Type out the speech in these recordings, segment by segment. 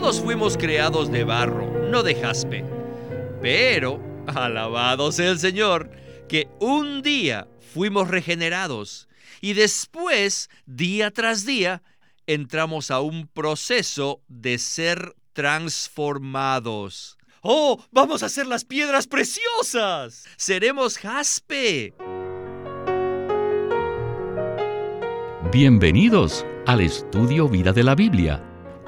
Todos fuimos creados de barro, no de jaspe. Pero, alabado sea el Señor, que un día fuimos regenerados y después, día tras día, entramos a un proceso de ser transformados. ¡Oh! ¡Vamos a ser las piedras preciosas! ¡Seremos jaspe! Bienvenidos al estudio Vida de la Biblia,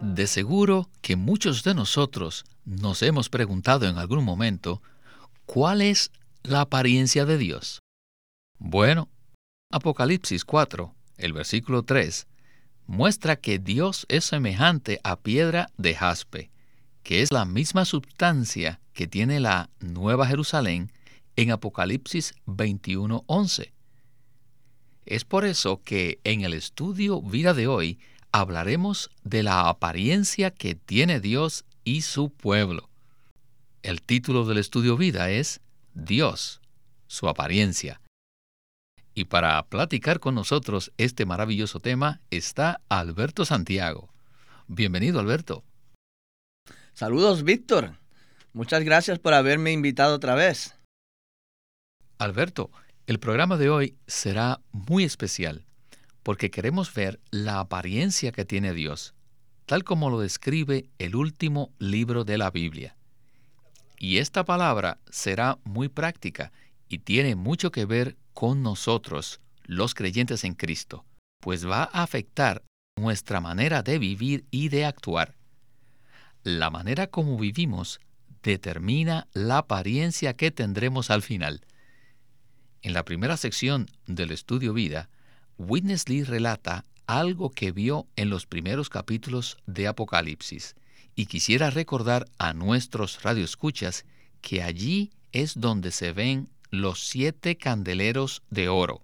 De seguro que muchos de nosotros nos hemos preguntado en algún momento cuál es la apariencia de Dios. Bueno, Apocalipsis 4, el versículo 3, muestra que Dios es semejante a piedra de jaspe, que es la misma sustancia que tiene la Nueva Jerusalén en Apocalipsis 21:11. Es por eso que en el estudio Vida de hoy hablaremos de la apariencia que tiene Dios y su pueblo. El título del estudio Vida es Dios, su apariencia. Y para platicar con nosotros este maravilloso tema está Alberto Santiago. Bienvenido, Alberto. Saludos, Víctor. Muchas gracias por haberme invitado otra vez. Alberto, el programa de hoy será muy especial porque queremos ver la apariencia que tiene Dios, tal como lo describe el último libro de la Biblia. Y esta palabra será muy práctica y tiene mucho que ver con nosotros, los creyentes en Cristo, pues va a afectar nuestra manera de vivir y de actuar. La manera como vivimos determina la apariencia que tendremos al final. En la primera sección del estudio vida, Witness Lee relata algo que vio en los primeros capítulos de Apocalipsis y quisiera recordar a nuestros radioescuchas que allí es donde se ven los siete candeleros de oro,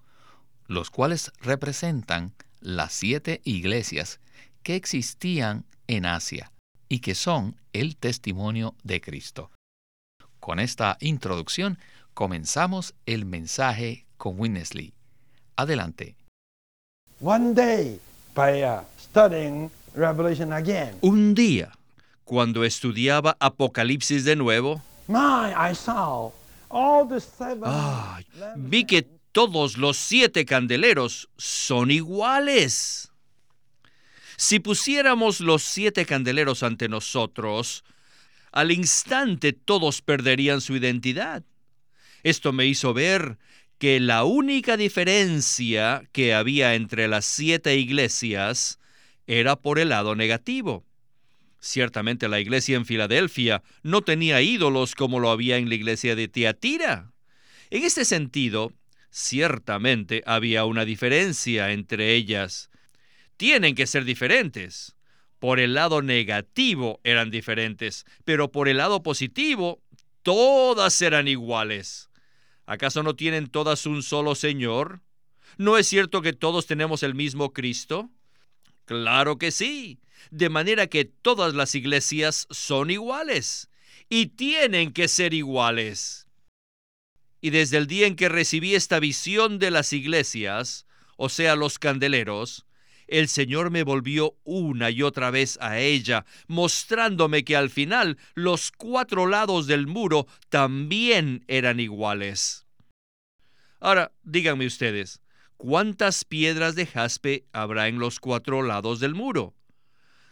los cuales representan las siete iglesias que existían en Asia y que son el testimonio de Cristo. Con esta introducción comenzamos el mensaje con Winnesley. Adelante. One day, by uh, studying Revelation again, Un día, cuando estudiaba Apocalipsis de nuevo, my, I saw all the seven. ay, vi que todos los siete candeleros son iguales. Si pusiéramos los siete candeleros ante nosotros, al instante todos perderían su identidad. Esto me hizo ver que la única diferencia que había entre las siete iglesias era por el lado negativo. Ciertamente la iglesia en Filadelfia no tenía ídolos como lo había en la iglesia de Tiatira. En este sentido, ciertamente había una diferencia entre ellas. Tienen que ser diferentes. Por el lado negativo eran diferentes, pero por el lado positivo todas eran iguales. ¿Acaso no tienen todas un solo Señor? ¿No es cierto que todos tenemos el mismo Cristo? Claro que sí. De manera que todas las iglesias son iguales y tienen que ser iguales. Y desde el día en que recibí esta visión de las iglesias, o sea, los candeleros, el Señor me volvió una y otra vez a ella, mostrándome que al final los cuatro lados del muro también eran iguales. Ahora, díganme ustedes, ¿cuántas piedras de jaspe habrá en los cuatro lados del muro?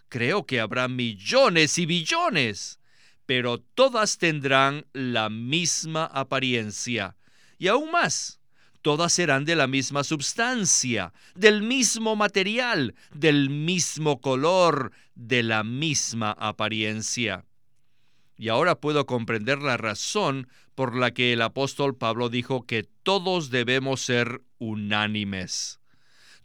Creo que habrá millones y billones, pero todas tendrán la misma apariencia. Y aún más, todas serán de la misma substancia, del mismo material, del mismo color, de la misma apariencia. Y ahora puedo comprender la razón por la que el apóstol Pablo dijo que todos debemos ser unánimes.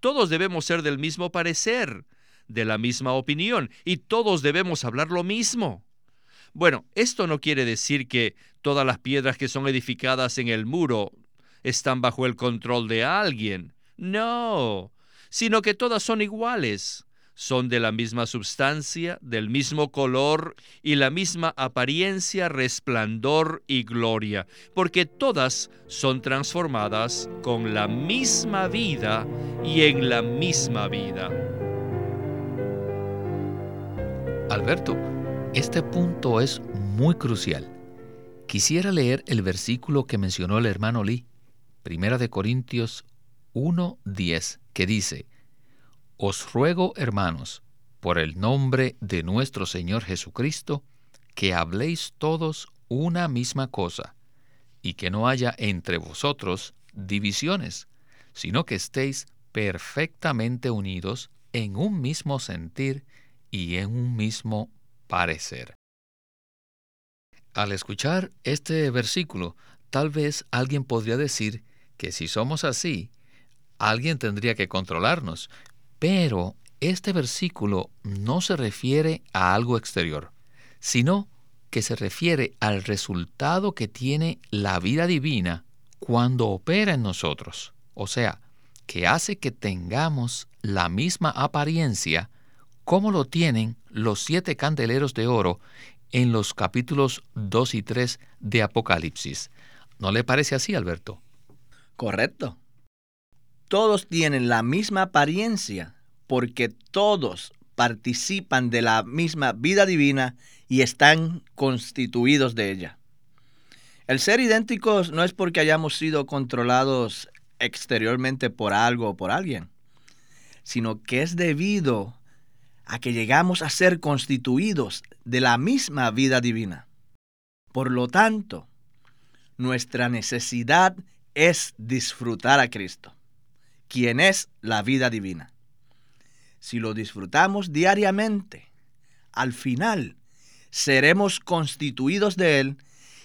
Todos debemos ser del mismo parecer, de la misma opinión, y todos debemos hablar lo mismo. Bueno, esto no quiere decir que todas las piedras que son edificadas en el muro están bajo el control de alguien. No, sino que todas son iguales. Son de la misma substancia, del mismo color y la misma apariencia, resplandor y gloria, porque todas son transformadas con la misma vida y en la misma vida. Alberto, este punto es muy crucial. Quisiera leer el versículo que mencionó el hermano Lee, Primera de Corintios 1:10, que dice: Os ruego, hermanos, por el nombre de nuestro Señor Jesucristo, que habléis todos una misma cosa, y que no haya entre vosotros divisiones, sino que estéis perfectamente unidos en un mismo sentir y en un mismo parecer. Al escuchar este versículo, tal vez alguien podría decir que si somos así, alguien tendría que controlarnos, pero este versículo no se refiere a algo exterior, sino que se refiere al resultado que tiene la vida divina cuando opera en nosotros, o sea, que hace que tengamos la misma apariencia como lo tienen los siete candeleros de oro en los capítulos 2 y 3 de Apocalipsis. ¿No le parece así, Alberto? Correcto. Todos tienen la misma apariencia porque todos participan de la misma vida divina y están constituidos de ella. El ser idénticos no es porque hayamos sido controlados exteriormente por algo o por alguien, sino que es debido a que llegamos a ser constituidos de la misma vida divina. Por lo tanto, nuestra necesidad es disfrutar a Cristo, quien es la vida divina. Si lo disfrutamos diariamente, al final seremos constituidos de Él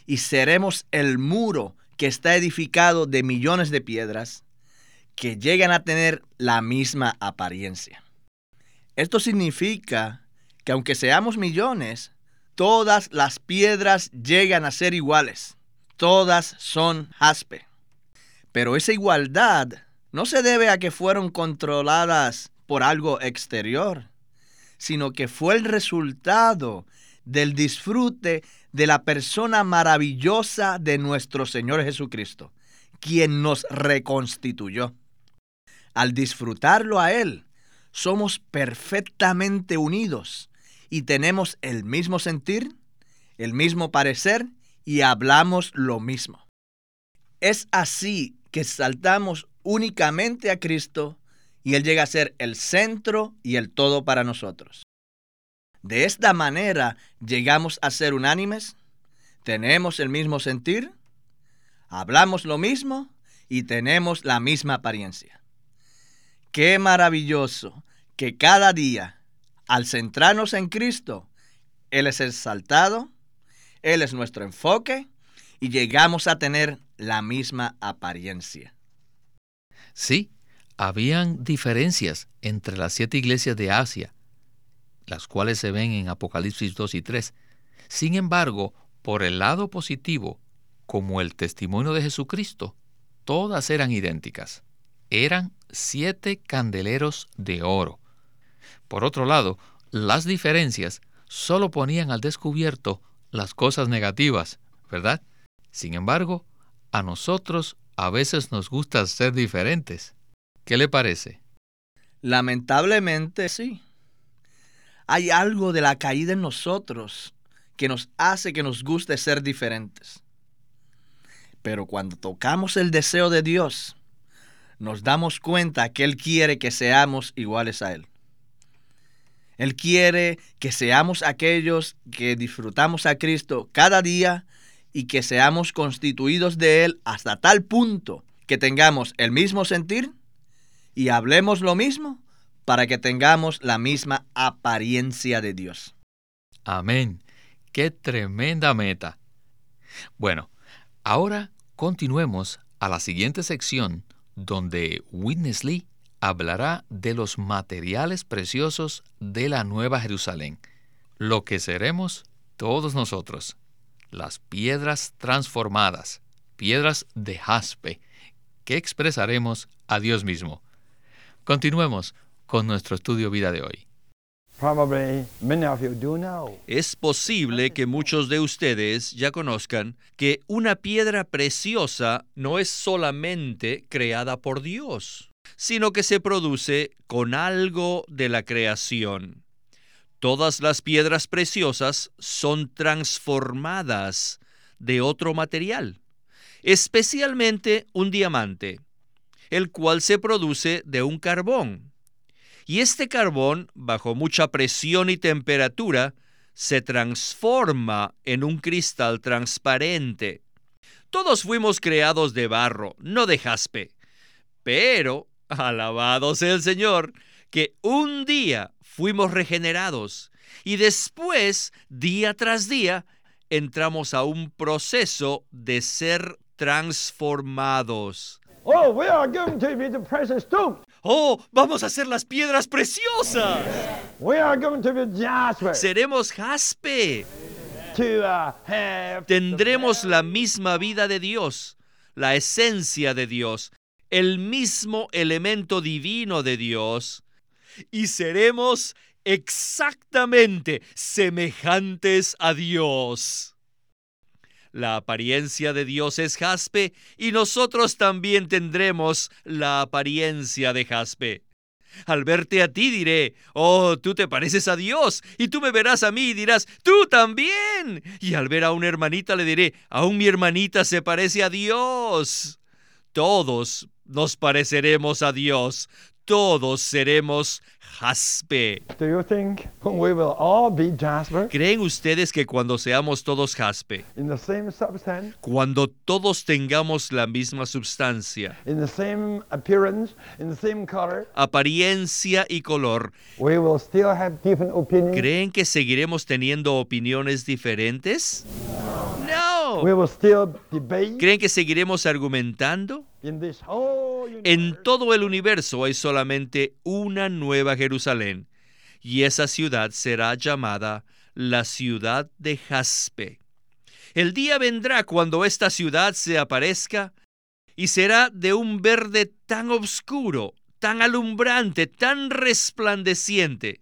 y seremos el muro que está edificado de millones de piedras que llegan a tener la misma apariencia. Esto significa que aunque seamos millones, todas las piedras llegan a ser iguales. Todas son jaspe. Pero esa igualdad no se debe a que fueron controladas por algo exterior, sino que fue el resultado del disfrute de la persona maravillosa de nuestro Señor Jesucristo, quien nos reconstituyó. Al disfrutarlo a Él, somos perfectamente unidos y tenemos el mismo sentir, el mismo parecer y hablamos lo mismo. Es así que saltamos únicamente a Cristo y Él llega a ser el centro y el todo para nosotros. De esta manera llegamos a ser unánimes, tenemos el mismo sentir, hablamos lo mismo y tenemos la misma apariencia. Qué maravilloso que cada día, al centrarnos en Cristo, Él es exaltado, Él es nuestro enfoque y llegamos a tener la misma apariencia. Sí, habían diferencias entre las siete iglesias de Asia, las cuales se ven en Apocalipsis 2 y 3. Sin embargo, por el lado positivo, como el testimonio de Jesucristo, todas eran idénticas eran siete candeleros de oro. Por otro lado, las diferencias solo ponían al descubierto las cosas negativas, ¿verdad? Sin embargo, a nosotros a veces nos gusta ser diferentes. ¿Qué le parece? Lamentablemente sí. Hay algo de la caída en nosotros que nos hace que nos guste ser diferentes. Pero cuando tocamos el deseo de Dios, nos damos cuenta que Él quiere que seamos iguales a Él. Él quiere que seamos aquellos que disfrutamos a Cristo cada día y que seamos constituidos de Él hasta tal punto que tengamos el mismo sentir y hablemos lo mismo para que tengamos la misma apariencia de Dios. Amén. Qué tremenda meta. Bueno, ahora continuemos a la siguiente sección donde Witness Lee hablará de los materiales preciosos de la Nueva Jerusalén, lo que seremos todos nosotros, las piedras transformadas, piedras de jaspe, que expresaremos a Dios mismo. Continuemos con nuestro estudio vida de hoy. Es posible que muchos de ustedes ya conozcan que una piedra preciosa no es solamente creada por Dios, sino que se produce con algo de la creación. Todas las piedras preciosas son transformadas de otro material, especialmente un diamante, el cual se produce de un carbón. Y este carbón, bajo mucha presión y temperatura, se transforma en un cristal transparente. Todos fuimos creados de barro, no de jaspe. Pero, alabado sea el Señor, que un día fuimos regenerados y después, día tras día, entramos a un proceso de ser transformados. Oh, we are going to be the precious stone. ¡Oh, vamos a ser las piedras preciosas! We are going to be jasper. Seremos jaspe. To uh, have Tendremos la misma vida de Dios, la esencia de Dios, el mismo elemento divino de Dios, y seremos exactamente semejantes a Dios. La apariencia de Dios es jaspe y nosotros también tendremos la apariencia de jaspe. Al verte a ti diré, oh, tú te pareces a Dios, y tú me verás a mí y dirás, tú también. Y al ver a una hermanita le diré, aún mi hermanita se parece a Dios. Todos nos pareceremos a Dios, todos seremos jaspe. Do you think we will all be jasper ¿Creen ustedes que cuando seamos todos jaspe, in the same substance, cuando todos tengamos la misma substancia, in the same appearance, in the same color, apariencia y color, we will still have different opinions? ¿creen que seguiremos teniendo opiniones diferentes? No. We will still debate ¿Creen que seguiremos argumentando? in this whole. En todo el universo hay solamente una nueva Jerusalén, y esa ciudad será llamada la ciudad de Jaspe. El día vendrá cuando esta ciudad se aparezca y será de un verde tan oscuro, tan alumbrante, tan resplandeciente.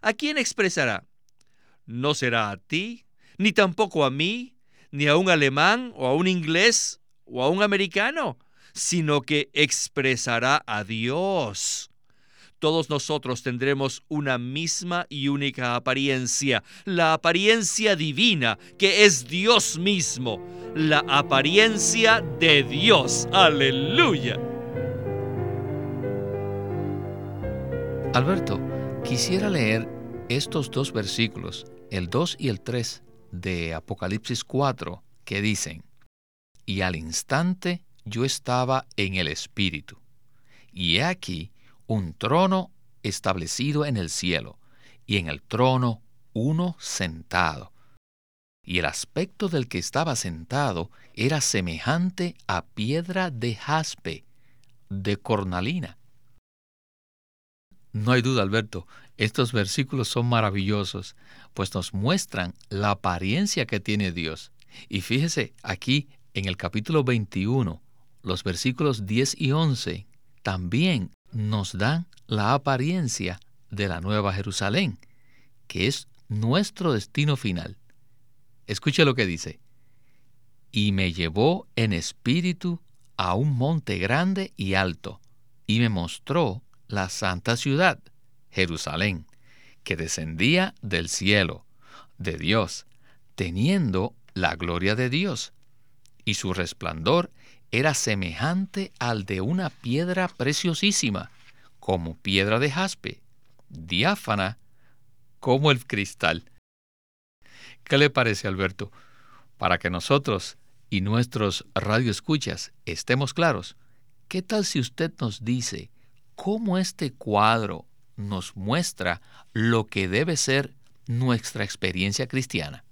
¿A quién expresará? No será a ti, ni tampoco a mí, ni a un alemán o a un inglés o a un americano, sino que expresará a Dios. Todos nosotros tendremos una misma y única apariencia, la apariencia divina, que es Dios mismo, la apariencia de Dios. Aleluya. Alberto, quisiera leer estos dos versículos, el 2 y el 3 de Apocalipsis 4, que dicen, Y al instante yo estaba en el Espíritu, y he aquí un trono establecido en el cielo, y en el trono uno sentado. Y el aspecto del que estaba sentado era semejante a piedra de jaspe, de cornalina. No hay duda, Alberto, estos versículos son maravillosos, pues nos muestran la apariencia que tiene Dios. Y fíjese, aquí en el capítulo 21, los versículos 10 y 11 también nos dan la apariencia de la Nueva Jerusalén, que es nuestro destino final. Escuche lo que dice. Y me llevó en espíritu a un monte grande y alto, y me mostró la santa ciudad, Jerusalén, que descendía del cielo, de Dios, teniendo la gloria de Dios, y su resplandor era semejante al de una piedra preciosísima, como piedra de jaspe, diáfana como el cristal. ¿Qué le parece, Alberto? Para que nosotros y nuestros radioescuchas estemos claros, ¿qué tal si usted nos dice cómo este cuadro nos muestra lo que debe ser nuestra experiencia cristiana?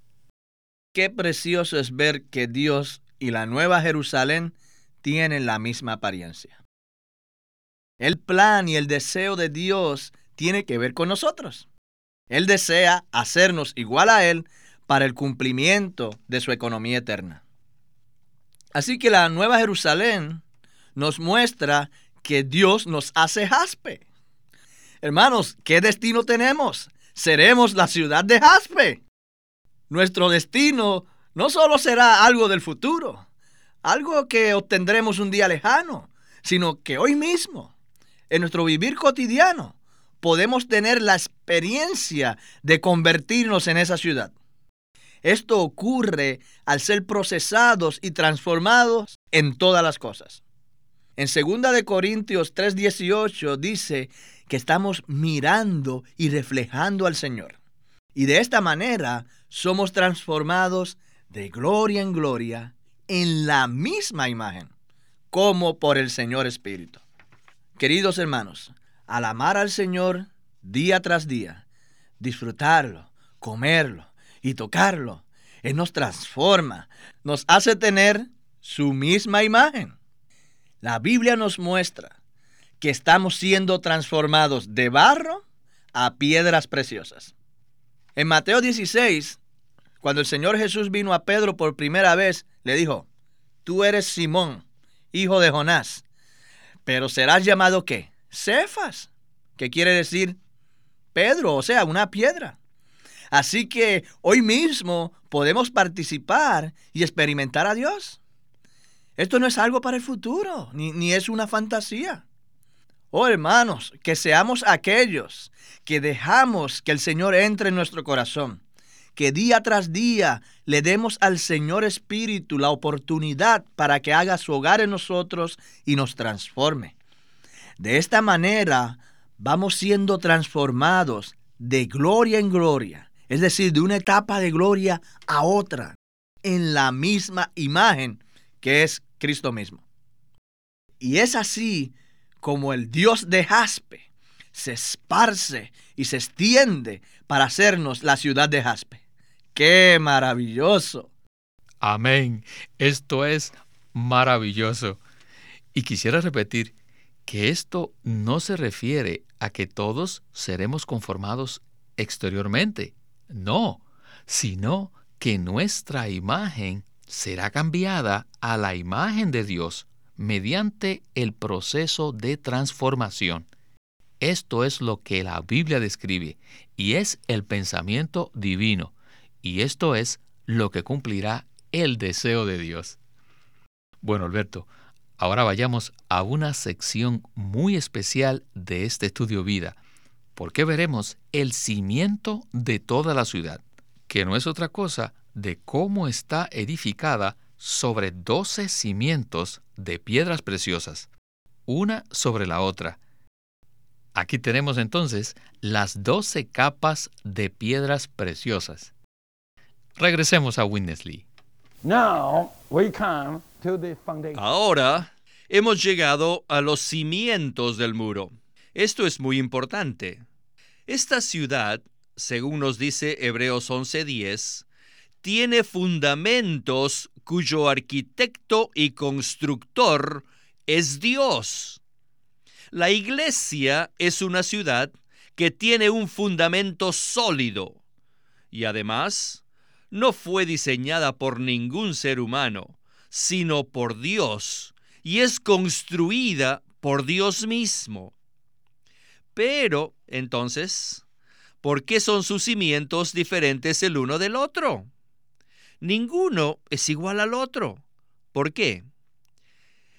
Qué precioso es ver que Dios y la Nueva Jerusalén tienen la misma apariencia. El plan y el deseo de Dios tiene que ver con nosotros. Él desea hacernos igual a Él para el cumplimiento de su economía eterna. Así que la Nueva Jerusalén nos muestra que Dios nos hace jaspe. Hermanos, ¿qué destino tenemos? Seremos la ciudad de jaspe. Nuestro destino no solo será algo del futuro, algo que obtendremos un día lejano, sino que hoy mismo, en nuestro vivir cotidiano, podemos tener la experiencia de convertirnos en esa ciudad. Esto ocurre al ser procesados y transformados en todas las cosas. En 2 de Corintios 3:18 dice que estamos mirando y reflejando al Señor. Y de esta manera somos transformados de gloria en gloria en la misma imagen, como por el Señor Espíritu. Queridos hermanos, al amar al Señor día tras día, disfrutarlo, comerlo y tocarlo, Él nos transforma, nos hace tener su misma imagen. La Biblia nos muestra que estamos siendo transformados de barro a piedras preciosas. En Mateo 16, cuando el Señor Jesús vino a Pedro por primera vez, le dijo, tú eres Simón, hijo de Jonás, pero serás llamado qué? Cefas, que quiere decir Pedro, o sea, una piedra. Así que hoy mismo podemos participar y experimentar a Dios. Esto no es algo para el futuro, ni, ni es una fantasía. Oh hermanos, que seamos aquellos que dejamos que el Señor entre en nuestro corazón, que día tras día le demos al Señor Espíritu la oportunidad para que haga su hogar en nosotros y nos transforme. De esta manera vamos siendo transformados de gloria en gloria, es decir, de una etapa de gloria a otra, en la misma imagen que es Cristo mismo. Y es así como el Dios de Jaspe se esparce y se extiende para hacernos la ciudad de Jaspe. ¡Qué maravilloso! Amén. Esto es maravilloso. Y quisiera repetir que esto no se refiere a que todos seremos conformados exteriormente, no, sino que nuestra imagen será cambiada a la imagen de Dios mediante el proceso de transformación. Esto es lo que la Biblia describe y es el pensamiento divino, y esto es lo que cumplirá el deseo de Dios. Bueno, Alberto, Ahora vayamos a una sección muy especial de este estudio vida, porque veremos el cimiento de toda la ciudad, que no es otra cosa de cómo está edificada sobre doce cimientos de piedras preciosas, una sobre la otra. Aquí tenemos entonces las doce capas de piedras preciosas. Regresemos a Winnesley. Now we come to the foundation. Ahora hemos llegado a los cimientos del muro. Esto es muy importante. Esta ciudad, según nos dice Hebreos 11:10, tiene fundamentos cuyo arquitecto y constructor es Dios. La iglesia es una ciudad que tiene un fundamento sólido y además no fue diseñada por ningún ser humano, sino por Dios, y es construida por Dios mismo. Pero, entonces, ¿por qué son sus cimientos diferentes el uno del otro? Ninguno es igual al otro. ¿Por qué?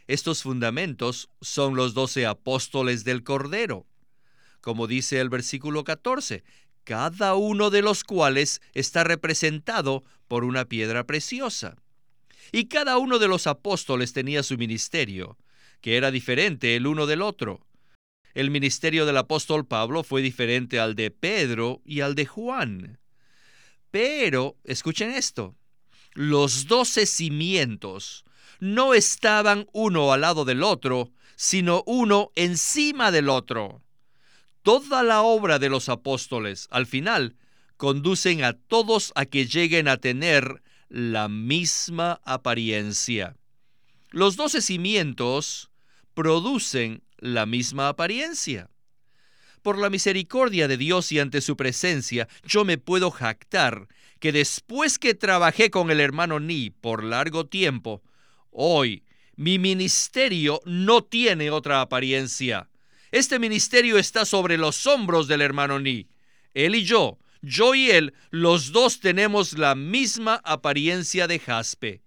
Estos fundamentos son los doce apóstoles del Cordero, como dice el versículo 14, cada uno de los cuales está representado por una piedra preciosa. Y cada uno de los apóstoles tenía su ministerio, que era diferente el uno del otro. El ministerio del apóstol Pablo fue diferente al de Pedro y al de Juan. Pero, escuchen esto, los doce cimientos no estaban uno al lado del otro, sino uno encima del otro. Toda la obra de los apóstoles, al final, conducen a todos a que lleguen a tener la misma apariencia. Los doce cimientos producen la misma apariencia. Por la misericordia de Dios y ante su presencia, yo me puedo jactar que después que trabajé con el hermano Ni por largo tiempo, hoy mi ministerio no tiene otra apariencia. Este ministerio está sobre los hombros del hermano Ni. Él y yo, yo y él, los dos tenemos la misma apariencia de jaspe.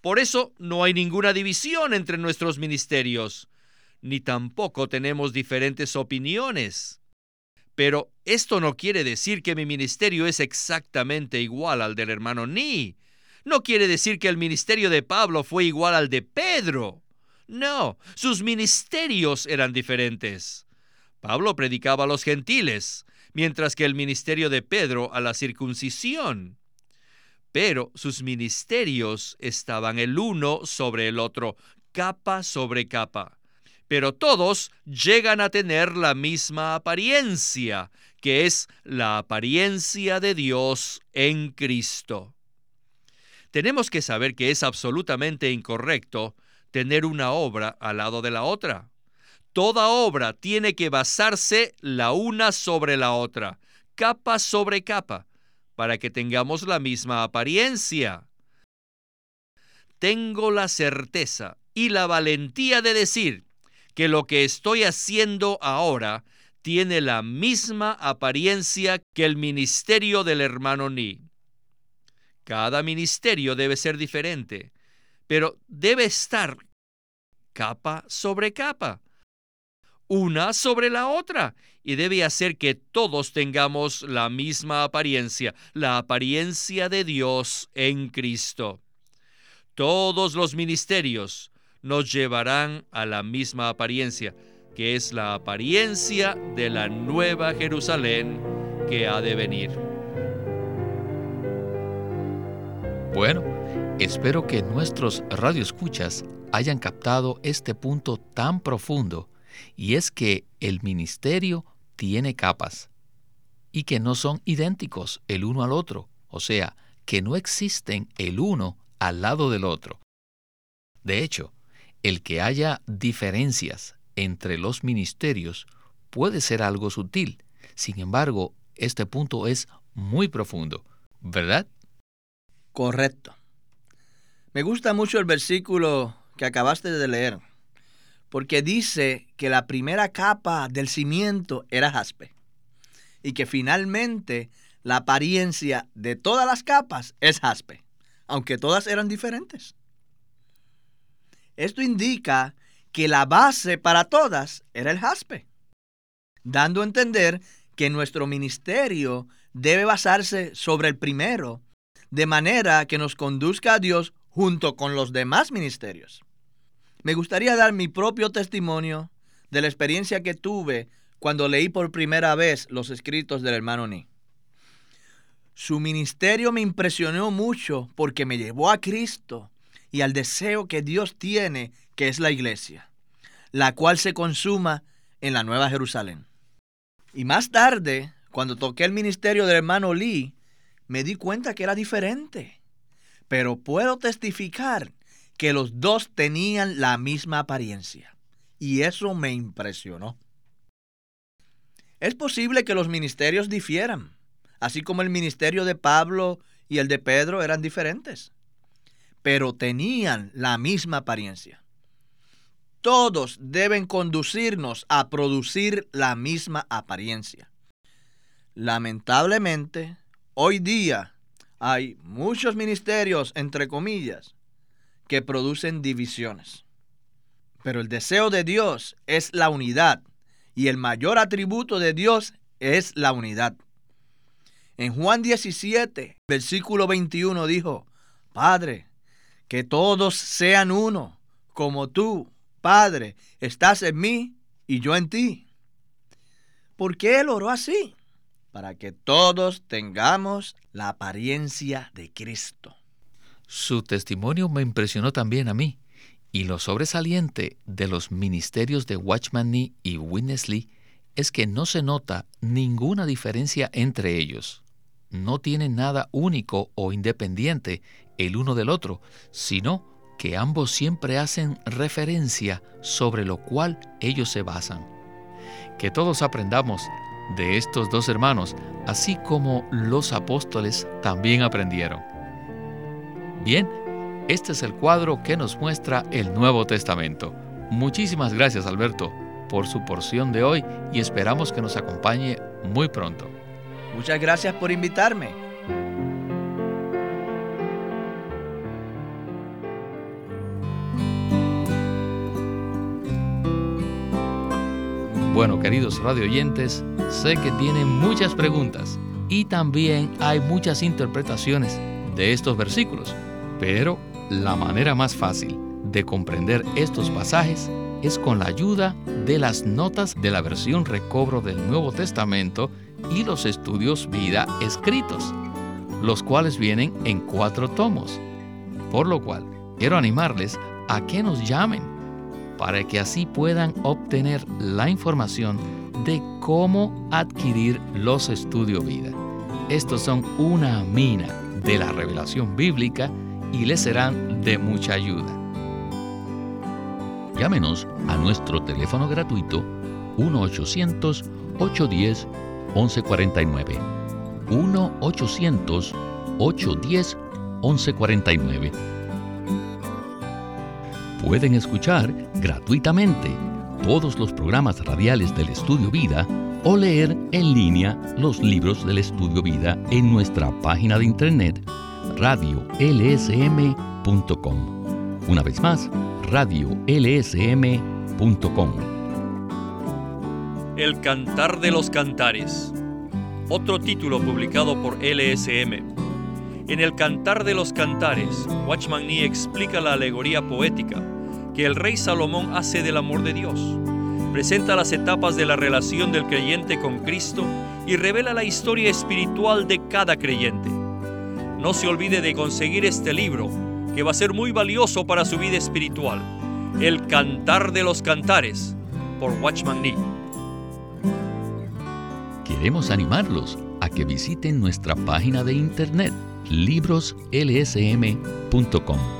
Por eso no hay ninguna división entre nuestros ministerios, ni tampoco tenemos diferentes opiniones. Pero esto no quiere decir que mi ministerio es exactamente igual al del hermano Ni. No quiere decir que el ministerio de Pablo fue igual al de Pedro. No, sus ministerios eran diferentes. Pablo predicaba a los gentiles, mientras que el ministerio de Pedro a la circuncisión. Pero sus ministerios estaban el uno sobre el otro, capa sobre capa. Pero todos llegan a tener la misma apariencia, que es la apariencia de Dios en Cristo. Tenemos que saber que es absolutamente incorrecto tener una obra al lado de la otra. Toda obra tiene que basarse la una sobre la otra, capa sobre capa, para que tengamos la misma apariencia. Tengo la certeza y la valentía de decir que lo que estoy haciendo ahora tiene la misma apariencia que el ministerio del hermano Ni. Cada ministerio debe ser diferente, pero debe estar capa sobre capa una sobre la otra y debe hacer que todos tengamos la misma apariencia, la apariencia de Dios en Cristo. Todos los ministerios nos llevarán a la misma apariencia, que es la apariencia de la nueva Jerusalén que ha de venir. Bueno, espero que nuestros radioescuchas hayan captado este punto tan profundo y es que el ministerio tiene capas y que no son idénticos el uno al otro, o sea, que no existen el uno al lado del otro. De hecho, el que haya diferencias entre los ministerios puede ser algo sutil, sin embargo, este punto es muy profundo, ¿verdad? Correcto. Me gusta mucho el versículo que acabaste de leer porque dice que la primera capa del cimiento era jaspe y que finalmente la apariencia de todas las capas es jaspe, aunque todas eran diferentes. Esto indica que la base para todas era el jaspe, dando a entender que nuestro ministerio debe basarse sobre el primero, de manera que nos conduzca a Dios junto con los demás ministerios. Me gustaría dar mi propio testimonio de la experiencia que tuve cuando leí por primera vez los escritos del hermano Ni. Su ministerio me impresionó mucho porque me llevó a Cristo y al deseo que Dios tiene, que es la iglesia, la cual se consuma en la Nueva Jerusalén. Y más tarde, cuando toqué el ministerio del hermano Lee, me di cuenta que era diferente. Pero puedo testificar que los dos tenían la misma apariencia. Y eso me impresionó. Es posible que los ministerios difieran, así como el ministerio de Pablo y el de Pedro eran diferentes, pero tenían la misma apariencia. Todos deben conducirnos a producir la misma apariencia. Lamentablemente, hoy día hay muchos ministerios, entre comillas, que producen divisiones. Pero el deseo de Dios es la unidad y el mayor atributo de Dios es la unidad. En Juan 17, versículo 21 dijo, Padre, que todos sean uno, como tú, Padre, estás en mí y yo en ti. ¿Por qué él oró así? Para que todos tengamos la apariencia de Cristo. Su testimonio me impresionó también a mí, y lo sobresaliente de los ministerios de Watchman Nee y Witness es que no se nota ninguna diferencia entre ellos. No tienen nada único o independiente el uno del otro, sino que ambos siempre hacen referencia sobre lo cual ellos se basan. Que todos aprendamos de estos dos hermanos, así como los apóstoles también aprendieron. Bien, este es el cuadro que nos muestra el Nuevo Testamento. Muchísimas gracias Alberto por su porción de hoy y esperamos que nos acompañe muy pronto. Muchas gracias por invitarme. Bueno, queridos radio oyentes, sé que tienen muchas preguntas y también hay muchas interpretaciones de estos versículos, pero la manera más fácil de comprender estos pasajes es con la ayuda de las notas de la versión recobro del Nuevo Testamento y los estudios vida escritos, los cuales vienen en cuatro tomos. Por lo cual, quiero animarles a que nos llamen para que así puedan obtener la información de cómo adquirir los estudios vida. Estos son una mina de la revelación bíblica y les serán de mucha ayuda. Llámenos a nuestro teléfono gratuito 1-800-810-1149. 1-800-810-1149. Pueden escuchar gratuitamente todos los programas radiales del Estudio Vida o leer en línea los libros del Estudio Vida en nuestra página de internet radiolsm.com. Una vez más, radiolsm.com. El Cantar de los Cantares. Otro título publicado por LSM. En el Cantar de los Cantares, Watchman Nee explica la alegoría poética que el rey Salomón hace del amor de Dios. Presenta las etapas de la relación del creyente con Cristo y revela la historia espiritual de cada creyente. No se olvide de conseguir este libro, que va a ser muy valioso para su vida espiritual. El Cantar de los Cantares, por Watchman Nee. Queremos animarlos a que visiten nuestra página de internet libroslsm.com.